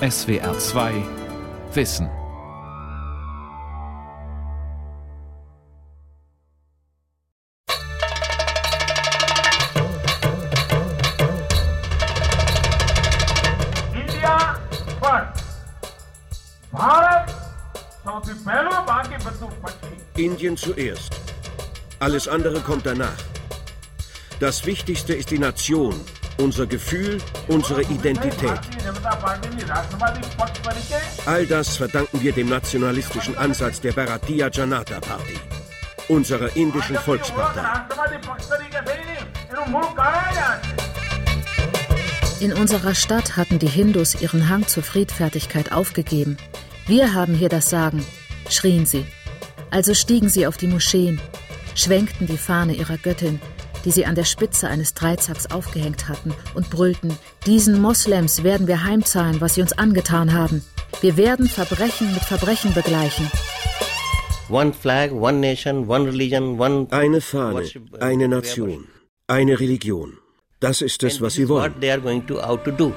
SWR2 Wissen. Indien zuerst. Alles andere kommt danach. Das Wichtigste ist die Nation, unser Gefühl, unsere Identität. All das verdanken wir dem nationalistischen Ansatz der Bharatiya Janata Party, unserer indischen Volkspartei. In unserer Stadt hatten die Hindus ihren Hang zur Friedfertigkeit aufgegeben. Wir haben hier das Sagen, schrien sie. Also stiegen sie auf die Moscheen, schwenkten die Fahne ihrer Göttin die sie an der Spitze eines Dreizacks aufgehängt hatten, und brüllten, diesen Moslems werden wir heimzahlen, was sie uns angetan haben. Wir werden Verbrechen mit Verbrechen begleichen. One flag, one nation, one religion, one Eine Fahne, eine. Nation, eine Religion. Das ist es, was sie wollen. they are going to out to do.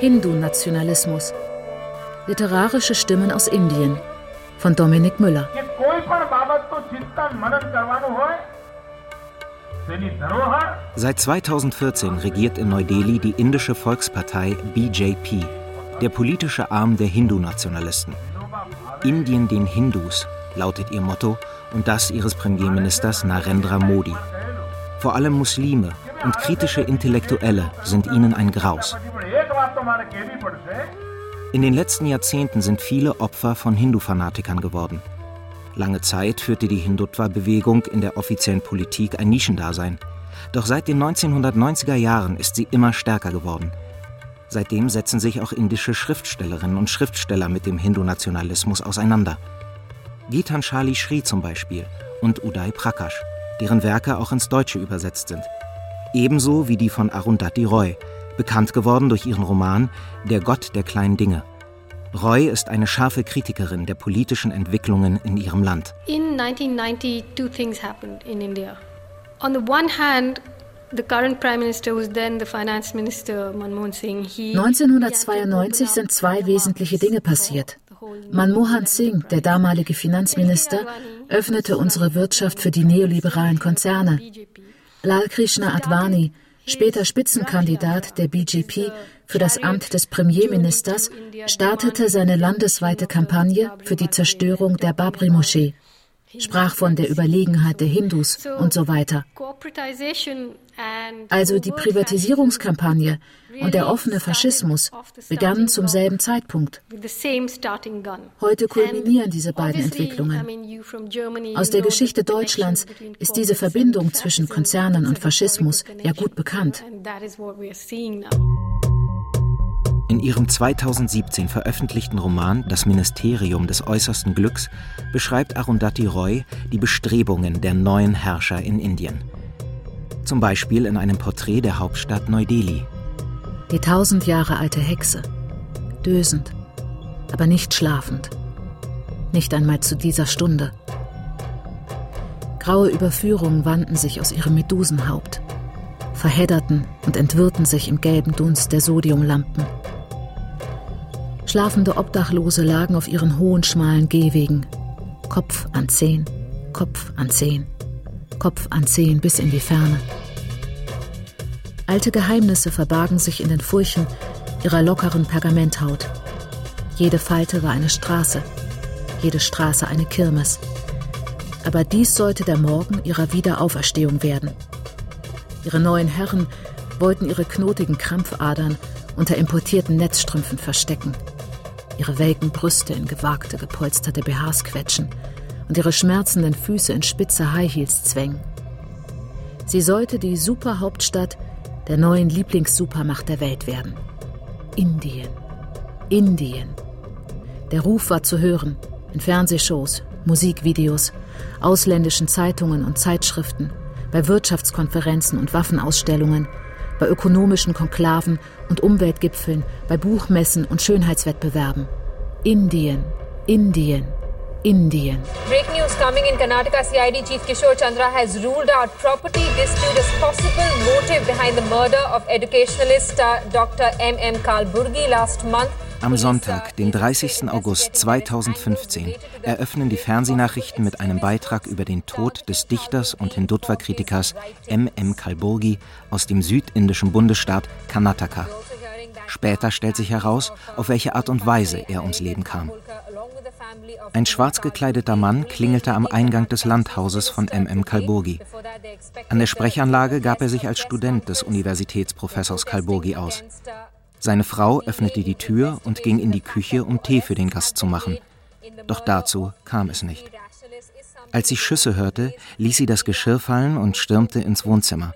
Hindu-Nationalismus. Literarische Stimmen aus Indien von Dominik Müller. Seit 2014 regiert in Neu-Delhi die indische Volkspartei BJP, der politische Arm der Hindu-Nationalisten. Indien den Hindus lautet ihr Motto und das ihres Premierministers Narendra Modi. Vor allem Muslime und kritische Intellektuelle sind ihnen ein Graus. In den letzten Jahrzehnten sind viele Opfer von Hindu-Fanatikern geworden. Lange Zeit führte die Hindutva-Bewegung in der offiziellen Politik ein Nischendasein. Doch seit den 1990er Jahren ist sie immer stärker geworden. Seitdem setzen sich auch indische Schriftstellerinnen und Schriftsteller mit dem Hindu-Nationalismus auseinander. Gitanjali Shri zum Beispiel und Uday Prakash, deren Werke auch ins Deutsche übersetzt sind. Ebenso wie die von Arundhati Roy, bekannt geworden durch ihren Roman Der Gott der kleinen Dinge. Roy ist eine scharfe Kritikerin der politischen Entwicklungen in ihrem Land. In 1990, two things happened in India. On the one hand, the current prime minister, who's then the finance minister, Manmohan Singh, he 1992 sind zwei wesentliche Dinge passiert. Manmohan Singh, der damalige Finanzminister, öffnete unsere Wirtschaft für die neoliberalen Konzerne. Lal Krishna Advani, später Spitzenkandidat der BJP für das Amt des Premierministers, startete seine landesweite Kampagne für die Zerstörung der Babri-Moschee, sprach von der Überlegenheit der Hindus und so weiter. Also die Privatisierungskampagne und der offene Faschismus begannen zum selben Zeitpunkt. Heute kulminieren diese beiden Entwicklungen. Aus der Geschichte Deutschlands ist diese Verbindung zwischen. Konzernen und Faschismus ja gut bekannt. In ihrem 2017 veröffentlichten Roman Das Ministerium des äußersten Glücks beschreibt Arundhati Roy die Bestrebungen der neuen Herrscher in Indien. Zum Beispiel in einem Porträt der Hauptstadt Neu-Delhi. Die tausend Jahre alte Hexe, dösend, aber nicht schlafend. Nicht einmal zu dieser Stunde. Graue Überführungen wanden sich aus ihrem Medusenhaupt, verhedderten und entwirrten sich im gelben Dunst der Sodiumlampen. Schlafende Obdachlose lagen auf ihren hohen, schmalen Gehwegen, Kopf an Zehen, Kopf an Zehen, Kopf an Zehen bis in die Ferne. Alte Geheimnisse verbargen sich in den Furchen ihrer lockeren Pergamenthaut. Jede Falte war eine Straße, jede Straße eine Kirmes. Aber dies sollte der Morgen ihrer Wiederauferstehung werden. Ihre neuen Herren wollten ihre knotigen Krampfadern unter importierten Netzstrümpfen verstecken, ihre welken Brüste in gewagte, gepolsterte BHs quetschen und ihre schmerzenden Füße in spitze High Heels zwängen. Sie sollte die Superhauptstadt der neuen Lieblingssupermacht der Welt werden. Indien. Indien. Der Ruf war zu hören in Fernsehshows, Musikvideos, ausländischen Zeitungen und Zeitschriften, bei Wirtschaftskonferenzen und Waffenausstellungen, bei ökonomischen Konklaven und Umweltgipfeln, bei Buchmessen und Schönheitswettbewerben. Indien, Indien, Indien. Breaking news coming in Karnataka CID Chief Kishore Chandra has ruled out property dispute as possible motive motive behind the murder of educationalist uh, Dr. M. M. Kalburgi last month. Am Sonntag, den 30. August 2015, eröffnen die Fernsehnachrichten mit einem Beitrag über den Tod des Dichters und Hindutva-Kritikers M. M. Kalburgi aus dem südindischen Bundesstaat Karnataka. Später stellt sich heraus, auf welche Art und Weise er ums Leben kam. Ein schwarz gekleideter Mann klingelte am Eingang des Landhauses von MM Kalburgi. An der Sprechanlage gab er sich als Student des Universitätsprofessors Kalburgi aus. Seine Frau öffnete die Tür und ging in die Küche, um Tee für den Gast zu machen. Doch dazu kam es nicht. Als sie Schüsse hörte, ließ sie das Geschirr fallen und stürmte ins Wohnzimmer.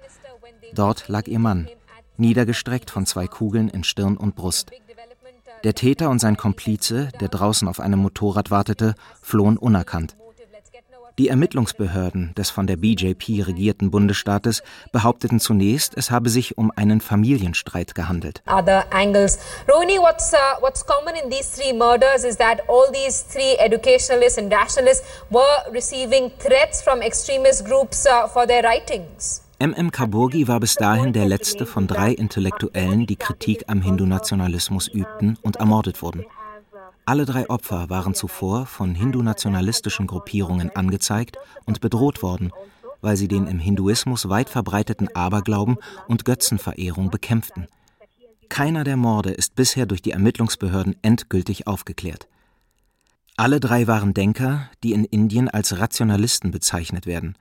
Dort lag ihr Mann, niedergestreckt von zwei Kugeln in Stirn und Brust. Der Täter und sein Komplize, der draußen auf einem Motorrad wartete, flohen unerkannt. Die Ermittlungsbehörden des von der BJP regierten Bundesstaates behaupteten zunächst, es habe sich um einen Familienstreit gehandelt. Other angles. Rohini, what's uh, what's common in these three murders is that all these three educationalists and nationalists were receiving threats from extremist groups uh, for their writings. M.M. Kaburgi war bis dahin der letzte von drei Intellektuellen, die Kritik am Hindu-Nationalismus übten und ermordet wurden. Alle drei Opfer waren zuvor von hindu-nationalistischen Gruppierungen angezeigt und bedroht worden, weil sie den im Hinduismus weit verbreiteten Aberglauben und Götzenverehrung bekämpften. Keiner der Morde ist bisher durch die Ermittlungsbehörden endgültig aufgeklärt. Alle drei waren Denker, die in Indien als Rationalisten bezeichnet werden.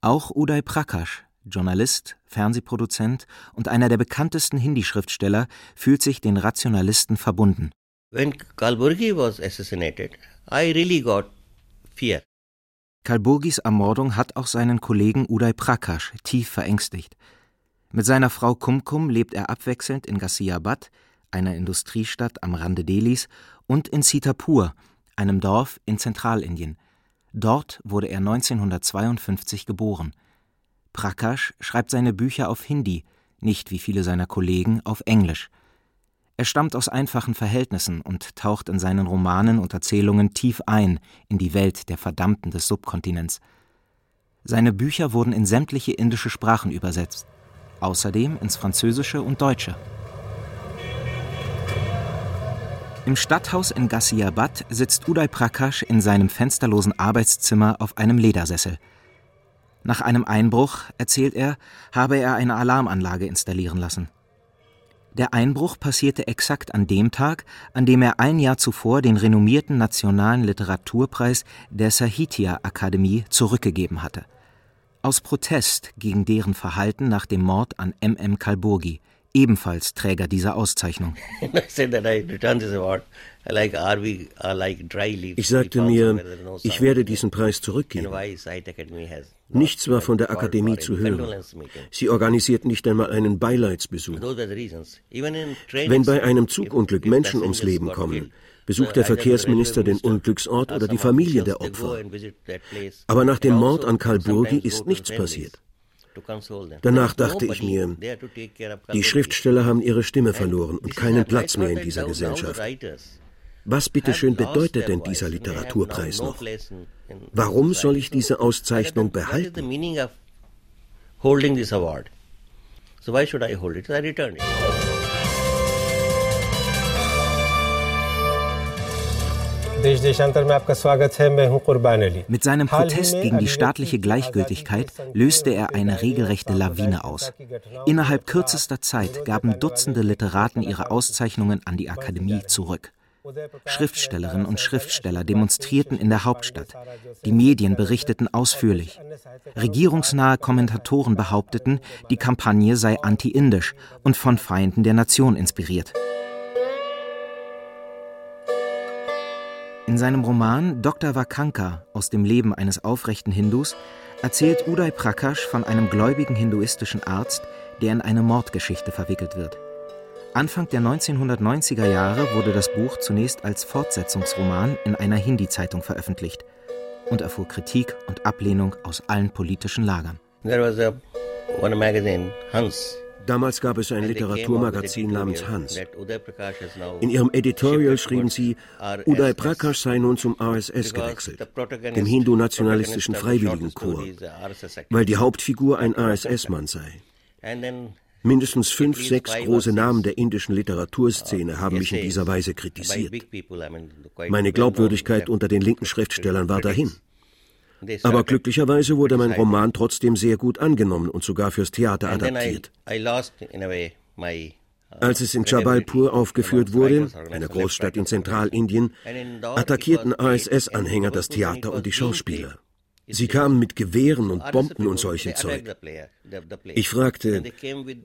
Auch Uday Prakash, Journalist, Fernsehproduzent und einer der bekanntesten Hindi-Schriftsteller, fühlt sich den Rationalisten verbunden. When Kalburgi was assassinated, I really got fear. Kalburgis Ermordung hat auch seinen Kollegen Uday Prakash tief verängstigt. Mit seiner Frau Kumkum lebt er abwechselnd in Ghaziabad, einer Industriestadt am Rande Delhis, und in Sitapur, einem Dorf in Zentralindien. Dort wurde er 1952 geboren. Prakash schreibt seine Bücher auf Hindi, nicht wie viele seiner Kollegen auf Englisch. Er stammt aus einfachen Verhältnissen und taucht in seinen Romanen und Erzählungen tief ein in die Welt der Verdammten des Subkontinents. Seine Bücher wurden in sämtliche indische Sprachen übersetzt, außerdem ins Französische und Deutsche. Im Stadthaus in Ghaziabad sitzt Uday Prakash in seinem fensterlosen Arbeitszimmer auf einem Ledersessel. Nach einem Einbruch, erzählt er, habe er eine Alarmanlage installieren lassen. Der Einbruch passierte exakt an dem Tag, an dem er ein Jahr zuvor den renommierten nationalen Literaturpreis der Sahitya Akademie zurückgegeben hatte. Aus Protest gegen deren Verhalten nach dem Mord an M. M. Kalburgi, ebenfalls Träger dieser Auszeichnung. Ich sagte mir, ich werde diesen Preis zurückgeben. Nichts war von der Akademie zu hören. Sie organisiert nicht einmal einen Beileidsbesuch. Wenn bei einem Zugunglück Menschen ums Leben kommen, besucht der Verkehrsminister den Unglücksort oder die Familie der Opfer. Aber nach dem Mord an Karl Burgi ist nichts passiert. Danach dachte ich mir, die Schriftsteller haben ihre Stimme verloren und keinen Platz mehr in dieser Gesellschaft. Was bitteschön bedeutet denn dieser Literaturpreis noch? Warum soll ich diese Auszeichnung behalten? So why should I hold it? I return it. Mit seinem Protest gegen die staatliche Gleichgültigkeit löste er eine regelrechte Lawine aus. Innerhalb kürzester Zeit gaben Dutzende Literaten ihre Auszeichnungen an die Akademie zurück. Schriftstellerinnen und Schriftsteller demonstrierten in der Hauptstadt. Die Medien berichteten ausführlich. Regierungsnahe Kommentatoren behaupteten, die Kampagne sei anti-indisch und von Feinden der Nation inspiriert. In seinem Roman Dr. Vakanka aus dem Leben eines aufrechten Hindus erzählt Uday Prakash von einem gläubigen hinduistischen Arzt, der in eine Mordgeschichte verwickelt wird. Anfang der 1990er Jahre wurde das Buch zunächst als Fortsetzungsroman in einer Hindi-Zeitung veröffentlicht und erfuhr Kritik und Ablehnung aus allen politischen Lagern. There was a, one magazine, Hans, Damals gab es ein Literaturmagazin namens Hans. In ihrem Editorial schrieben sie, Uday Prakash sei nun zum RSS gewechselt, dem hindu-nationalistischen Freiwilligenkorps, weil die Hauptfigur ein RSS-Mann sei. Mindestens fünf, sechs große Namen der indischen Literaturszene haben mich in dieser Weise kritisiert. Meine Glaubwürdigkeit unter den linken Schriftstellern war dahin. Aber glücklicherweise wurde mein Roman trotzdem sehr gut angenommen und sogar fürs Theater adaptiert. Als es in Jabalpur aufgeführt wurde, einer Großstadt in Zentralindien, attackierten RSS-Anhänger das Theater und die Schauspieler. Sie kamen mit Gewehren und Bomben und solchem Zeug. Ich fragte,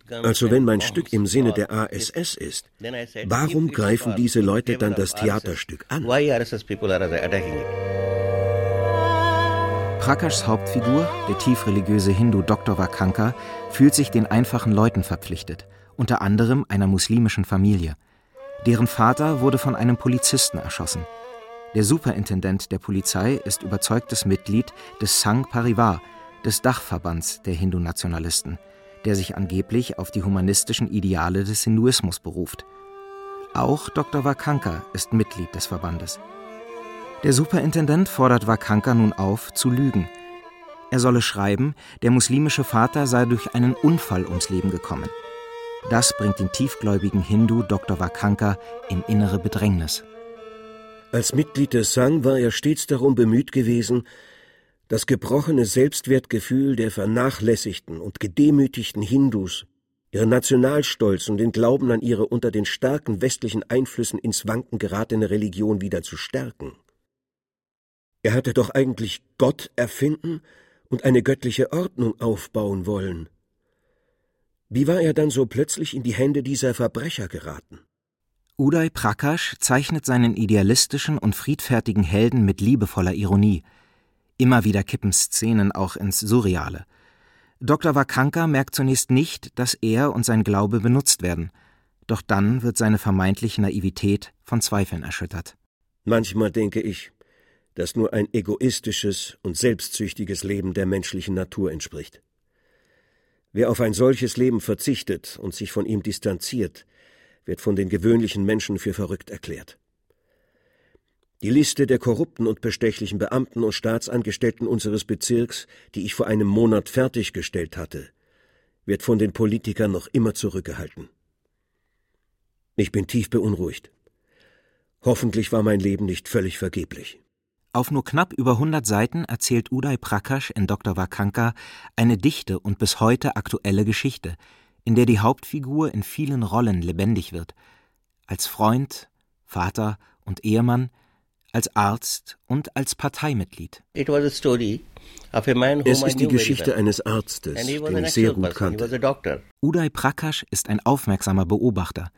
also wenn mein Stück im Sinne der ASS ist, warum greifen diese Leute dann das Theaterstück an? Prakashs Hauptfigur, der tiefreligiöse Hindu Dr. Vakanka, fühlt sich den einfachen Leuten verpflichtet, unter anderem einer muslimischen Familie. Deren Vater wurde von einem Polizisten erschossen. Der Superintendent der Polizei ist überzeugtes Mitglied des Sangh Parivar, des Dachverbands der Hindu-Nationalisten, der sich angeblich auf die humanistischen Ideale des Hinduismus beruft. Auch Dr. Vakanka ist Mitglied des Verbandes. Der Superintendent fordert Vakanka nun auf, zu lügen. Er solle schreiben, der muslimische Vater sei durch einen Unfall ums Leben gekommen. Das bringt den tiefgläubigen Hindu Dr. Vakanka in innere Bedrängnis. Als Mitglied des Sang war er stets darum bemüht gewesen, das gebrochene Selbstwertgefühl der vernachlässigten und gedemütigten Hindus, ihren Nationalstolz und den Glauben an ihre unter den starken westlichen Einflüssen ins Wanken geratene Religion wieder zu stärken. Er hatte doch eigentlich Gott erfinden und eine göttliche Ordnung aufbauen wollen. Wie war er dann so plötzlich in die Hände dieser Verbrecher geraten? Uday Prakash zeichnet seinen idealistischen und friedfertigen Helden mit liebevoller Ironie. Immer wieder kippen Szenen auch ins Surreale. Dr. Vakanka merkt zunächst nicht, dass er und sein Glaube benutzt werden. Doch dann wird seine vermeintliche Naivität von Zweifeln erschüttert. Manchmal denke ich, dass nur ein egoistisches und selbstsüchtiges Leben der menschlichen Natur entspricht. Wer auf ein solches Leben verzichtet und sich von ihm distanziert, wird von den gewöhnlichen Menschen für verrückt erklärt. Die Liste der korrupten und bestechlichen Beamten und Staatsangestellten unseres Bezirks, die ich vor einem Monat fertiggestellt hatte, wird von den Politikern noch immer zurückgehalten. Ich bin tief beunruhigt. Hoffentlich war mein Leben nicht völlig vergeblich. Auf nur knapp über 100 Seiten erzählt Uday Prakash in Dr. Vakanka eine dichte und bis heute aktuelle Geschichte, in der die Hauptfigur in vielen Rollen lebendig wird, als Freund, Vater und Ehemann, als Arzt und als Parteimitglied. Es ist die Geschichte eines Arztes, den ich sehr gut kannte. Uday Prakash ist ein aufmerksamer Beobachter.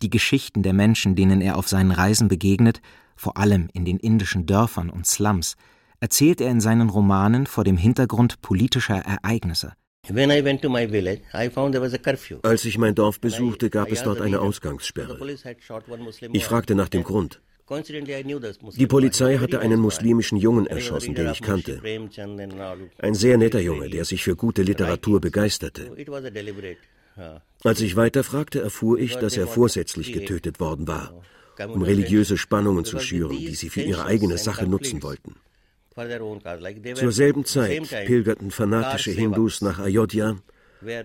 Die Geschichten der Menschen, denen er auf seinen Reisen begegnet, vor allem in den indischen Dörfern und Slums, erzählt er in seinen Romanen vor dem Hintergrund politischer Ereignisse. Als ich mein Dorf besuchte, gab es dort eine Ausgangssperre. Ich fragte nach dem Grund. Die Polizei hatte einen muslimischen Jungen erschossen, den ich kannte. Ein sehr netter Junge, der sich für gute Literatur begeisterte. Als ich weiterfragte, erfuhr ich, dass er vorsätzlich getötet worden war, um religiöse Spannungen zu schüren, die sie für ihre eigene Sache nutzen wollten. Zur selben Zeit pilgerten fanatische Hindus nach Ayodhya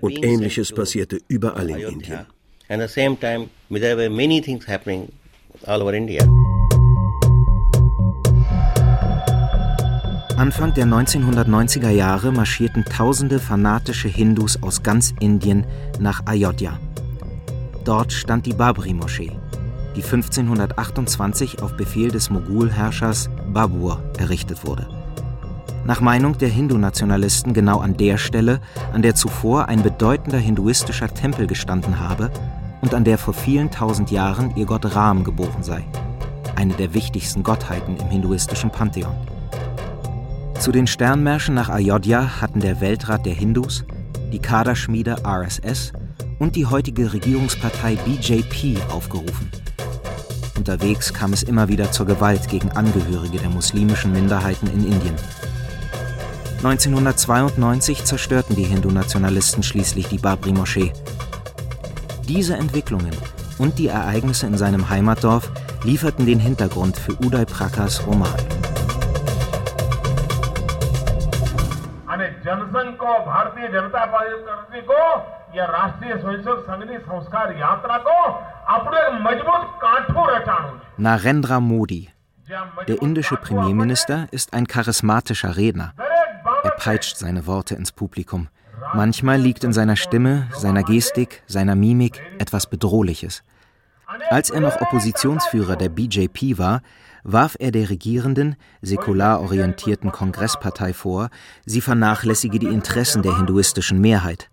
und Ähnliches passierte überall in Indien. Anfang der 1990er Jahre marschierten tausende fanatische Hindus aus ganz Indien nach Ayodhya. Dort stand die Babri-Moschee, die 1528 auf Befehl des Mogulherrschers Babur errichtet wurde. Nach Meinung der Hindu-Nationalisten genau an der Stelle, an der zuvor ein bedeutender hinduistischer Tempel gestanden habe und an der vor vielen tausend Jahren ihr Gott Ram geboren sei, eine der wichtigsten Gottheiten im hinduistischen Pantheon. Zu den Sternmärschen nach Ayodhya hatten der Weltrat der Hindus, die Kaderschmiede RSS und die heutige Regierungspartei BJP aufgerufen. Unterwegs kam es immer wieder zur Gewalt gegen Angehörige der muslimischen Minderheiten in Indien. 1992 zerstörten die Hindu-Nationalisten schließlich die Babri-Moschee. Diese Entwicklungen und die Ereignisse in seinem Heimatdorf lieferten den Hintergrund für Uday Prakas Roman. Jansangh को भारतीय जनता पार्टी को Narendra Modi. Der indische Premierminister ist ein charismatischer Redner. Er peitscht seine Worte ins Publikum. Manchmal liegt in seiner Stimme, seiner Gestik, seiner Mimik etwas Bedrohliches. Als er noch Oppositionsführer der BJP war, warf er der regierenden, säkular orientierten Kongresspartei vor, sie vernachlässige die Interessen der hinduistischen Mehrheit.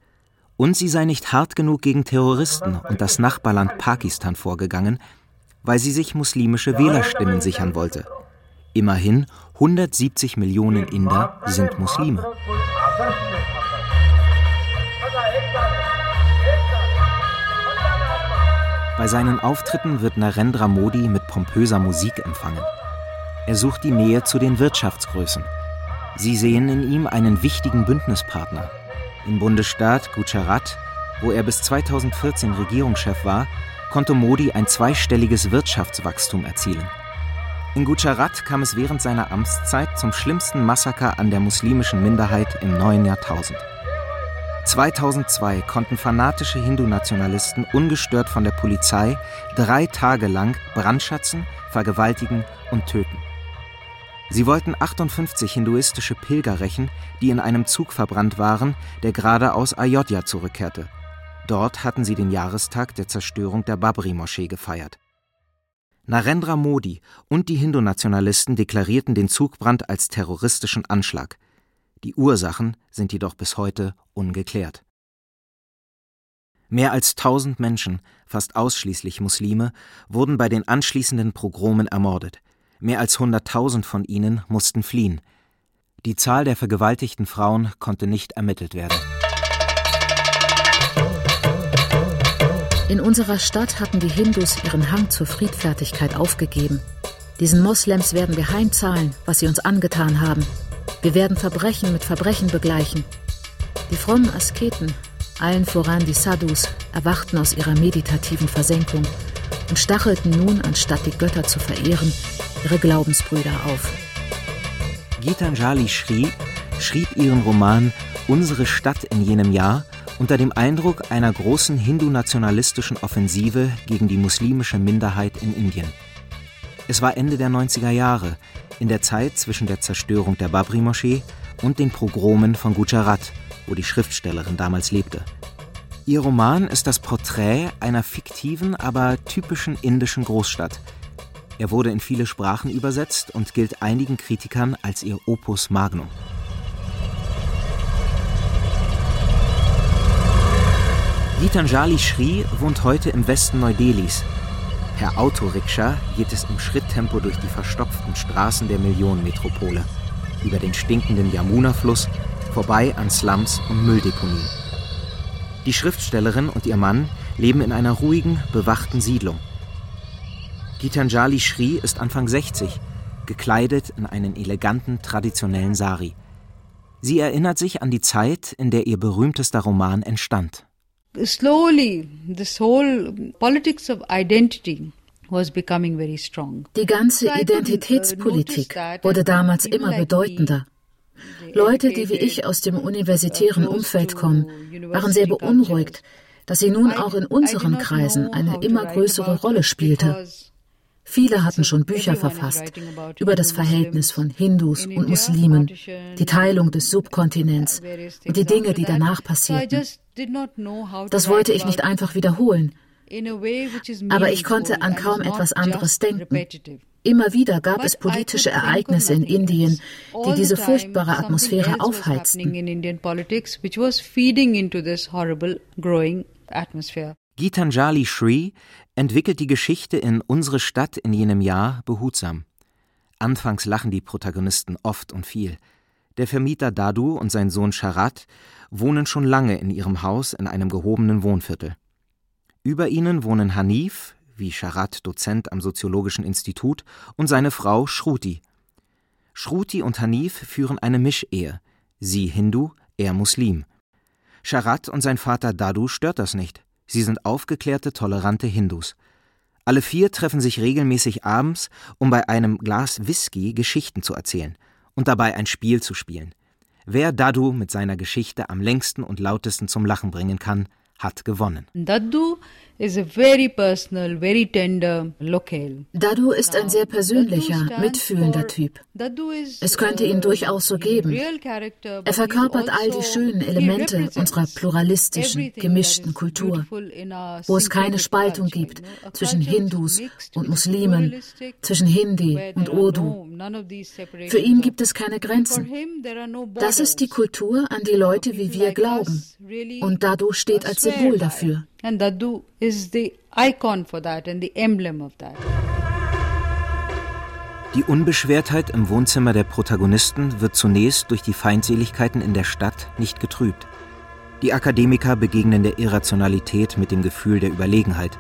Und sie sei nicht hart genug gegen Terroristen und das Nachbarland Pakistan vorgegangen, weil sie sich muslimische Wählerstimmen sichern wollte. Immerhin 170 Millionen Inder sind Muslime. Bei seinen Auftritten wird Narendra Modi mit pompöser Musik empfangen. Er sucht die Nähe zu den Wirtschaftsgrößen. Sie sehen in ihm einen wichtigen Bündnispartner. Im Bundesstaat Gujarat, wo er bis 2014 Regierungschef war, konnte Modi ein zweistelliges Wirtschaftswachstum erzielen. In Gujarat kam es während seiner Amtszeit zum schlimmsten Massaker an der muslimischen Minderheit im neuen Jahrtausend. 2002 konnten fanatische Hindu-Nationalisten ungestört von der Polizei drei Tage lang brandschatzen, vergewaltigen und töten. Sie wollten 58 hinduistische Pilger rächen, die in einem Zug verbrannt waren, der gerade aus Ayodhya zurückkehrte. Dort hatten sie den Jahrestag der Zerstörung der Babri-Moschee gefeiert. Narendra Modi und die Hindu-Nationalisten deklarierten den Zugbrand als terroristischen Anschlag. Die Ursachen sind jedoch bis heute ungeklärt. Mehr als tausend Menschen, fast ausschließlich Muslime, wurden bei den anschließenden Pogromen ermordet. Mehr als hunderttausend von ihnen mussten fliehen. Die Zahl der vergewaltigten Frauen konnte nicht ermittelt werden. In unserer Stadt hatten die Hindus ihren Hang zur Friedfertigkeit aufgegeben. Diesen Moslems werden wir heimzahlen, was sie uns angetan haben. Wir werden Verbrechen mit Verbrechen begleichen. Die frommen Asketen, allen voran die Sadhus, erwachten aus ihrer meditativen Versenkung und stachelten nun, anstatt die Götter zu verehren, ihre Glaubensbrüder auf. Gitanjali Shri schrieb ihren Roman Unsere Stadt in jenem Jahr unter dem Eindruck einer großen hindu-nationalistischen Offensive gegen die muslimische Minderheit in Indien. Es war Ende der 90er Jahre, in der Zeit zwischen der Zerstörung der Babri-Moschee und den Pogromen von Gujarat, wo die Schriftstellerin damals lebte. Ihr Roman ist das Porträt einer fiktiven, aber typischen indischen Großstadt. Er wurde in viele Sprachen übersetzt und gilt einigen Kritikern als ihr Opus Magnum. Gitanjali Shri wohnt heute im Westen Neu-Delhis, Per Autorikscha geht es im Schritttempo durch die verstopften Straßen der Millionenmetropole, über den stinkenden Yamuna-Fluss, vorbei an Slums und Mülldeponien. Die Schriftstellerin und ihr Mann leben in einer ruhigen, bewachten Siedlung. Gitanjali Shri ist Anfang 60, gekleidet in einen eleganten, traditionellen Sari. Sie erinnert sich an die Zeit, in der ihr berühmtester Roman entstand slowly this whole politics of identity was becoming very strong. Die ganze uh, Identitätspolitik wurde damals immer bedeutender. Leute, die wie ich aus dem universitären Umfeld kommen, waren sehr beunruhigt, dass sie nun auch in unseren Kreisen eine immer größere Rolle spielte. Viele hatten schon Bücher verfasst über das Verhältnis von Hindus und Muslimen, die Teilung des Subkontinents und die Dinge, die danach passierten. Das wollte ich nicht einfach wiederholen. Aber ich konnte an kaum etwas anderes denken. Immer wieder gab es politische Ereignisse in Indien, die diese furchtbare Atmosphäre aufheizten. Gitanjali Shri entwickelt die Geschichte in Unsere Stadt in jenem Jahr behutsam. Anfangs lachen die Protagonisten oft und viel. Der Vermieter Dadu und sein Sohn Sharat wohnen schon lange in ihrem Haus in einem gehobenen Wohnviertel. Über ihnen wohnen Hanif, wie Sharat Dozent am Soziologischen Institut, und seine Frau Shruti. Shruti und Hanif führen eine Mischehe, sie Hindu, er Muslim. Sharat und sein Vater Dadu stört das nicht. Sie sind aufgeklärte, tolerante Hindus. Alle vier treffen sich regelmäßig abends, um bei einem Glas Whisky Geschichten zu erzählen und dabei ein Spiel zu spielen. Wer Dadu mit seiner Geschichte am längsten und lautesten zum Lachen bringen kann, hat gewonnen. Daddu is a very personal, very tender locale. Dadu ist ein sehr persönlicher, mitfühlender Typ. Es könnte ihn durchaus so geben. Er verkörpert all die also schönen Elemente unserer pluralistischen, gemischten Kultur, wo es keine Spaltung gibt zwischen Hindus und Muslimen, zwischen Hindi und Urdu. Für ihn gibt es keine Grenzen. Das ist die Kultur, an die Leute wie wir glauben. Und Dadu steht als Symbol dafür. And Dadu is the icon for that and the emblem of that. Die Unbeschwertheit im Wohnzimmer der Protagonisten wird zunächst durch die Feindseligkeiten in der Stadt nicht getrübt. Die Akademiker begegnen der Irrationalität mit dem Gefühl der Überlegenheit.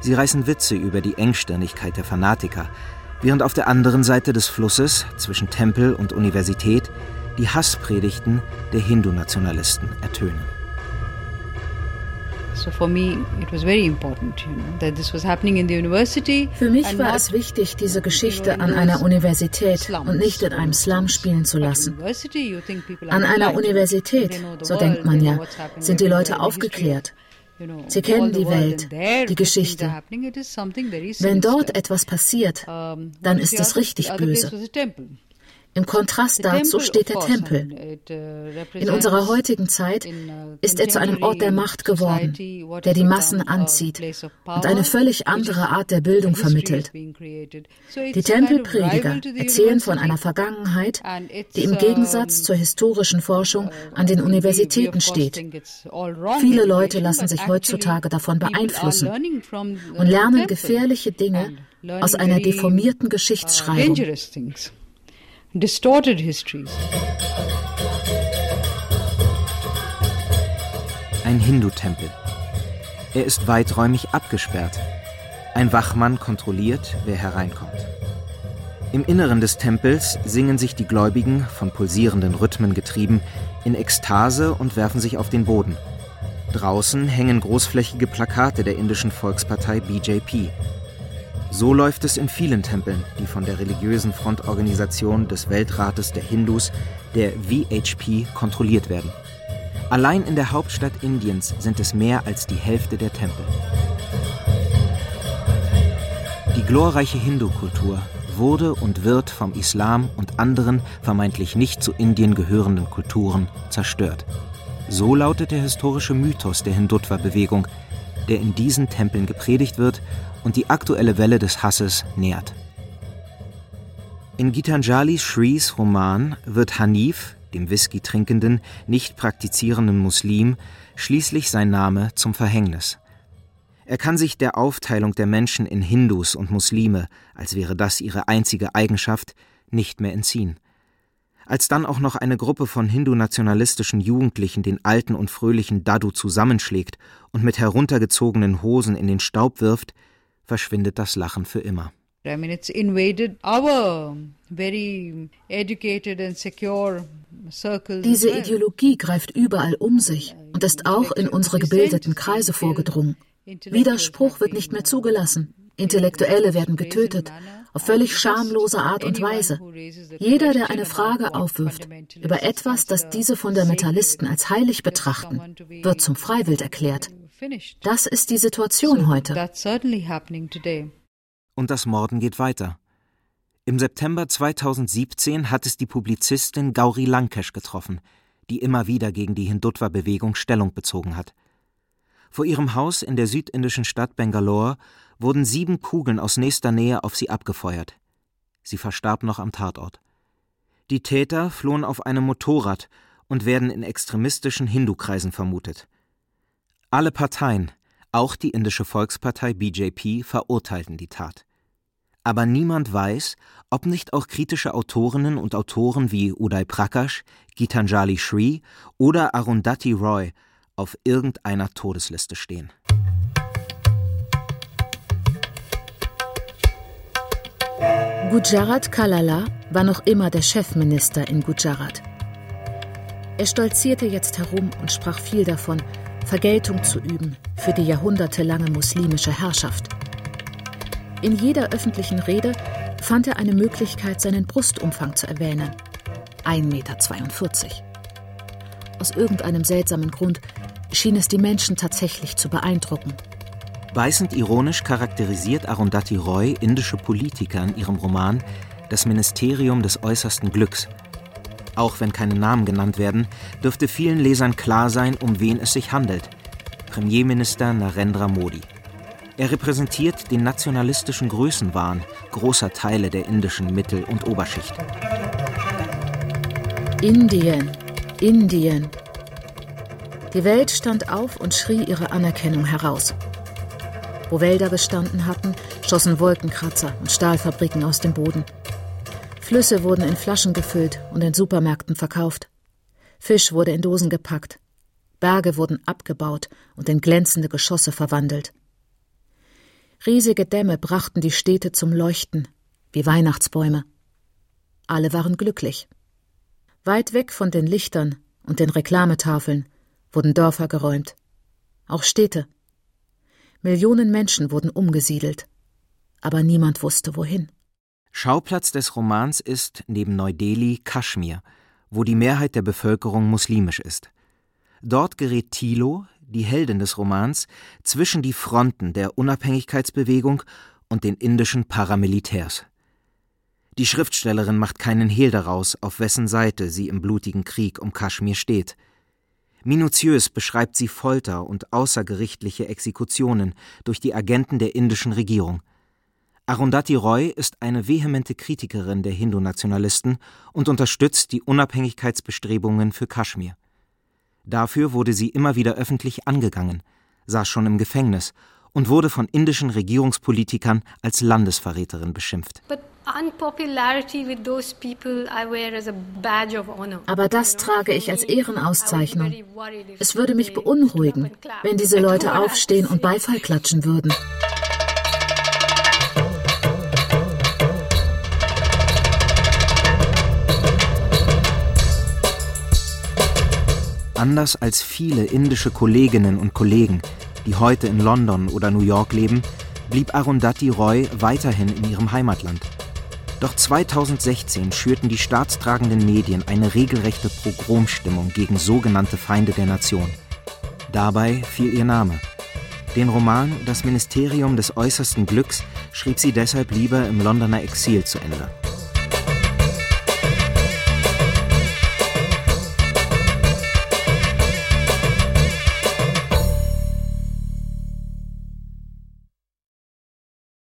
Sie reißen Witze über die Engstirnigkeit der Fanatiker, während auf der anderen Seite des Flusses zwischen Tempel und Universität die Hasspredigten der Hindu-Nationalisten ertönen. Für mich war es wichtig, diese Geschichte an einer Universität und nicht in einem Slum spielen zu lassen. An einer Universität, so denkt man ja, sind die Leute aufgeklärt. Sie kennen die Welt, die Geschichte. Wenn dort etwas passiert, dann ist es richtig böse. Im Kontrast dazu steht der Tempel. Uh, In unserer heutigen Zeit uh, ist er zu einem Ort der Macht geworden, der die Massen anzieht und eine völlig andere Art der Bildung vermittelt. Die Tempelprediger erzählen von einer Vergangenheit, die im Gegensatz zur historischen Forschung uh, an den Universitäten steht. Viele Leute lassen sich heutzutage davon beeinflussen und lernen gefährliche Dinge aus einer deformierten Geschichtsschreibung distorted histories. Ein Hindu-Tempel. Er ist weiträumig abgesperrt. Ein Wachmann kontrolliert, wer hereinkommt. Im Inneren des Tempels singen sich die Gläubigen, von pulsierenden Rhythmen getrieben, in Ekstase und werfen sich auf den Boden. Draußen hängen großflächige Plakate der indischen Volkspartei BJP. So läuft es in vielen Tempeln, die von der religiösen Frontorganisation des Weltrates der Hindus, der VHP, kontrolliert werden. Allein in der Hauptstadt Indiens sind es mehr als die Hälfte der Tempel. Die glorreiche Hindu-Kultur wurde und wird vom Islam und anderen vermeintlich nicht zu Indien gehörenden Kulturen zerstört. So lautet der historische Mythos der Hindutva-Bewegung, der in diesen Tempeln gepredigt wird und die aktuelle Welle des Hasses nährt. In Gitanjali Shrees Roman wird Hanif, dem Whisky trinkenden, nicht praktizierenden Muslim, schließlich sein Name zum Verhängnis. Er kann sich der Aufteilung der Menschen in Hindus und Muslime, als wäre das ihre einzige Eigenschaft, nicht mehr entziehen. Als dann auch noch eine Gruppe von hindu-nationalistischen Jugendlichen den alten und fröhlichen Dadu zusammenschlägt und mit heruntergezogenen Hosen in den Staub wirft, verschwindet das Lachen für immer. I mean, it's invaded our very educated and secure Diese Ideologie greift überall um sich und ist auch in unsere gebildeten Kreise vorgedrungen. Widerspruch wird nicht mehr zugelassen. Intellektuelle werden getötet, auf völlig schamlose Art und Weise. Jeder, der eine Frage aufwirft über etwas, das diese Fundamentalisten als heilig betrachten, wird zum Freiwild erklärt. Das ist die Situation heute. Und das Morden geht weiter. Im September 2017 hat es die Publizistin Gauri Lankesh getroffen, die immer wieder gegen die Hindutva-Bewegung Stellung bezogen hat. Vor ihrem Haus in der südindischen Stadt Bangalore wurden sieben Kugeln aus nächster Nähe auf sie abgefeuert. Sie verstarb noch am Tatort. Die Täter flohen auf einem Motorrad und werden in extremistischen Hindu-Kreisen vermutet. Alle Parteien, auch die indische Volkspartei BJP, verurteilten die Tat. Aber niemand weiß, ob nicht auch kritische Autorinnen und Autoren wie Uday Prakash, Gitanjali Shri oder Arundhati Roy auf irgendeiner Todesliste stehen. Gujarat Kalala war noch immer der Chefminister in Gujarat. Er stolzierte jetzt herum und sprach viel davon, Vergeltung zu üben für die jahrhundertelange muslimische Herrschaft. In jeder öffentlichen Rede fand er eine Möglichkeit, seinen Brustumfang zu erwähnen. 1,42 Meter. Aus irgendeinem seltsamen Grund schien es die Menschen tatsächlich zu beeindrucken. Beißend ironisch charakterisiert Arundhati Roy indische Politiker in ihrem Roman Das Ministerium des äußersten Glücks. Auch wenn keine Namen genannt werden, dürfte vielen Lesern klar sein, um wen es sich handelt. Premierminister Narendra Modi. Er repräsentiert den nationalistischen Größenwahn großer Teile der indischen Mittel- und Oberschicht. Indien, Indien. Die Welt stand auf und schrie ihre Anerkennung heraus. Wo Wälder bestanden hatten, schossen Wolkenkratzer und Stahlfabriken aus dem Boden. Flüsse wurden in Flaschen gefüllt und in Supermärkten verkauft. Fisch wurde in Dosen gepackt. Berge wurden abgebaut und in glänzende Geschosse verwandelt. Riesige Dämme brachten die Städte zum Leuchten, wie Weihnachtsbäume. Alle waren glücklich. Weit weg von den Lichtern und den Reklametafeln wurden Dörfer geräumt, auch Städte. Millionen Menschen wurden umgesiedelt, aber niemand wusste wohin. Schauplatz des Romans ist neben Neu-Delhi Kaschmir, wo die Mehrheit der Bevölkerung muslimisch ist. Dort gerät Thilo, die Heldin des Romans, zwischen die Fronten der Unabhängigkeitsbewegung und den indischen Paramilitärs. Die Schriftstellerin macht keinen Hehl daraus, auf wessen Seite sie im blutigen Krieg um Kaschmir steht. Minutiös beschreibt sie Folter und außergerichtliche Exekutionen durch die Agenten der indischen Regierung. Arundhati Roy ist eine vehemente Kritikerin der Hindu-Nationalisten und unterstützt die Unabhängigkeitsbestrebungen für Kaschmir. Dafür wurde sie immer wieder öffentlich angegangen, saß schon im Gefängnis und wurde von indischen Regierungspolitikern als Landesverräterin beschimpft. Aber das trage ich als Ehrenauszeichnung. Es würde mich beunruhigen, wenn diese Leute aufstehen und Beifall klatschen würden. Anders als viele indische Kolleginnen und Kollegen, die heute in London oder New York leben, blieb Arundhati Roy weiterhin in ihrem Heimatland. Doch 2016 schürten die staatstragenden Medien eine regelrechte Pogromstimmung gegen sogenannte Feinde der Nation. Dabei fiel ihr Name. Den Roman Das Ministerium des äußersten Glücks schrieb sie deshalb lieber im Londoner Exil zu Ende.